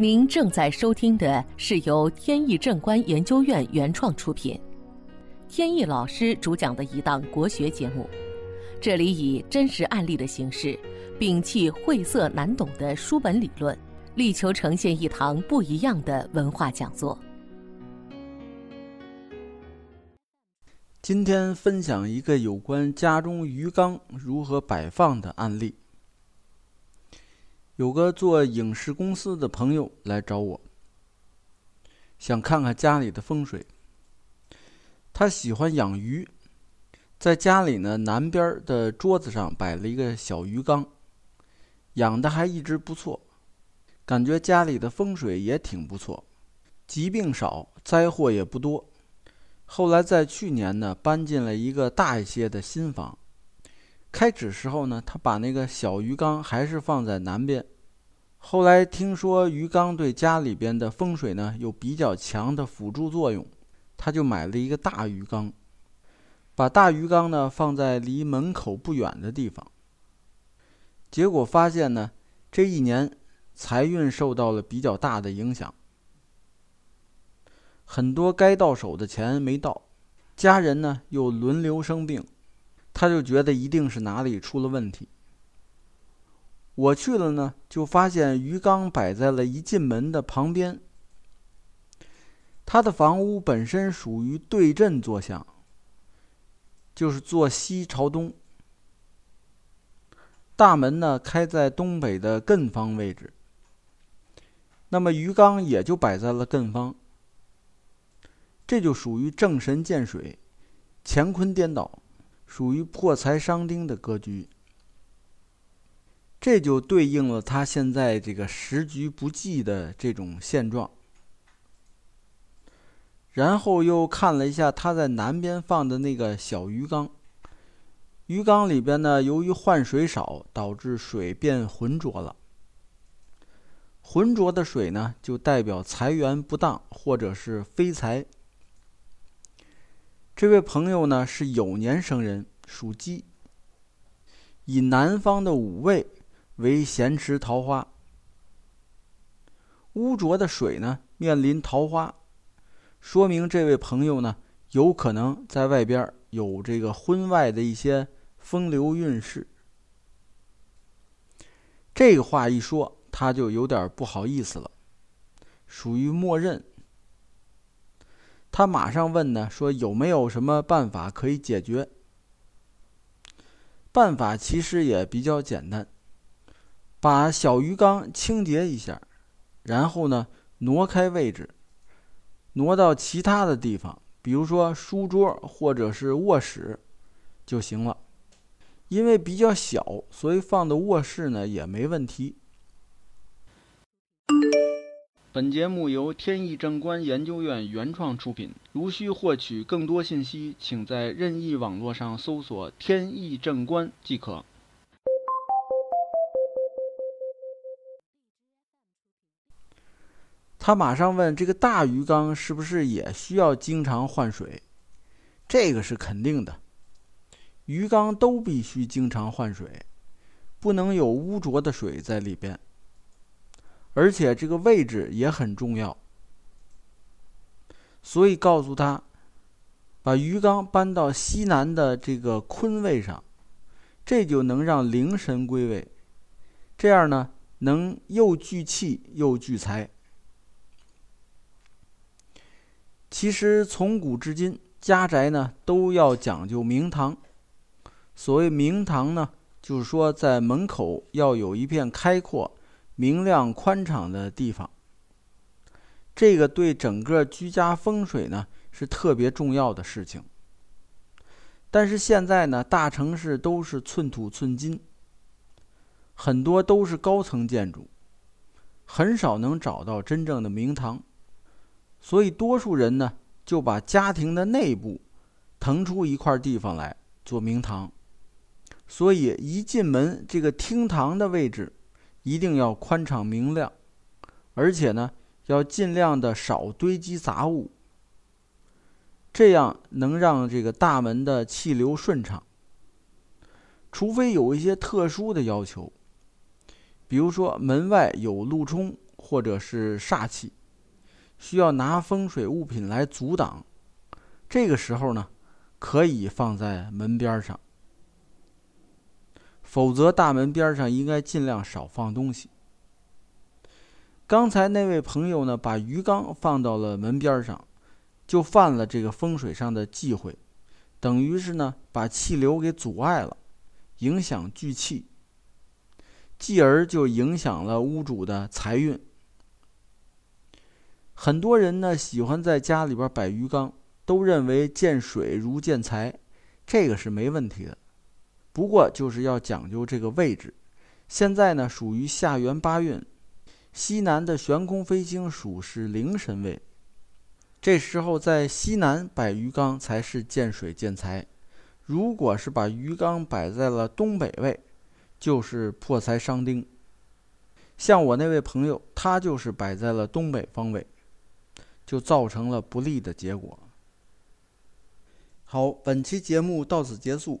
您正在收听的是由天意正观研究院原创出品，天意老师主讲的一档国学节目。这里以真实案例的形式，摒弃晦涩难懂的书本理论，力求呈现一堂不一样的文化讲座。今天分享一个有关家中鱼缸如何摆放的案例。有个做影视公司的朋友来找我，想看看家里的风水。他喜欢养鱼，在家里呢南边的桌子上摆了一个小鱼缸，养的还一直不错，感觉家里的风水也挺不错，疾病少，灾祸也不多。后来在去年呢搬进了一个大一些的新房。开始时候呢，他把那个小鱼缸还是放在南边。后来听说鱼缸对家里边的风水呢有比较强的辅助作用，他就买了一个大鱼缸，把大鱼缸呢放在离门口不远的地方。结果发现呢，这一年财运受到了比较大的影响，很多该到手的钱没到，家人呢又轮流生病。他就觉得一定是哪里出了问题。我去了呢，就发现鱼缸摆在了一进门的旁边。他的房屋本身属于对阵坐向，就是坐西朝东。大门呢开在东北的艮方位置，那么鱼缸也就摆在了艮方。这就属于正神见水，乾坤颠倒。属于破财伤丁的格局，这就对应了他现在这个时局不济的这种现状。然后又看了一下他在南边放的那个小鱼缸，鱼缸里边呢，由于换水少，导致水变浑浊了。浑浊的水呢，就代表财源不当或者是非财。这位朋友呢是酉年生人，属鸡。以南方的五位为咸池桃花，污浊的水呢面临桃花，说明这位朋友呢有可能在外边有这个婚外的一些风流韵事。这个话一说，他就有点不好意思了，属于默认。他马上问呢，说有没有什么办法可以解决？办法其实也比较简单，把小鱼缸清洁一下，然后呢挪开位置，挪到其他的地方，比如说书桌或者是卧室就行了。因为比较小，所以放到卧室呢也没问题。本节目由天意正观研究院原创出品。如需获取更多信息，请在任意网络上搜索“天意正观”即可。他马上问：“这个大鱼缸是不是也需要经常换水？”这个是肯定的，鱼缸都必须经常换水，不能有污浊的水在里边。而且这个位置也很重要，所以告诉他，把鱼缸搬到西南的这个坤位上，这就能让灵神归位，这样呢，能又聚气又聚财。其实从古至今，家宅呢都要讲究明堂。所谓明堂呢，就是说在门口要有一片开阔。明亮宽敞的地方，这个对整个居家风水呢是特别重要的事情。但是现在呢，大城市都是寸土寸金，很多都是高层建筑，很少能找到真正的明堂，所以多数人呢就把家庭的内部腾出一块地方来做明堂，所以一进门这个厅堂的位置。一定要宽敞明亮，而且呢，要尽量的少堆积杂物，这样能让这个大门的气流顺畅。除非有一些特殊的要求，比如说门外有路冲，或者是煞气，需要拿风水物品来阻挡。这个时候呢，可以放在门边上，否则大门边上应该尽量少放东西。刚才那位朋友呢，把鱼缸放到了门边上，就犯了这个风水上的忌讳，等于是呢把气流给阻碍了，影响聚气，继而就影响了屋主的财运。很多人呢喜欢在家里边摆鱼缸，都认为见水如见财，这个是没问题的，不过就是要讲究这个位置。现在呢属于下元八运。西南的悬空飞星属是灵神位，这时候在西南摆鱼缸才是见水见财。如果是把鱼缸摆在了东北位，就是破财伤丁。像我那位朋友，他就是摆在了东北方位，就造成了不利的结果。好，本期节目到此结束。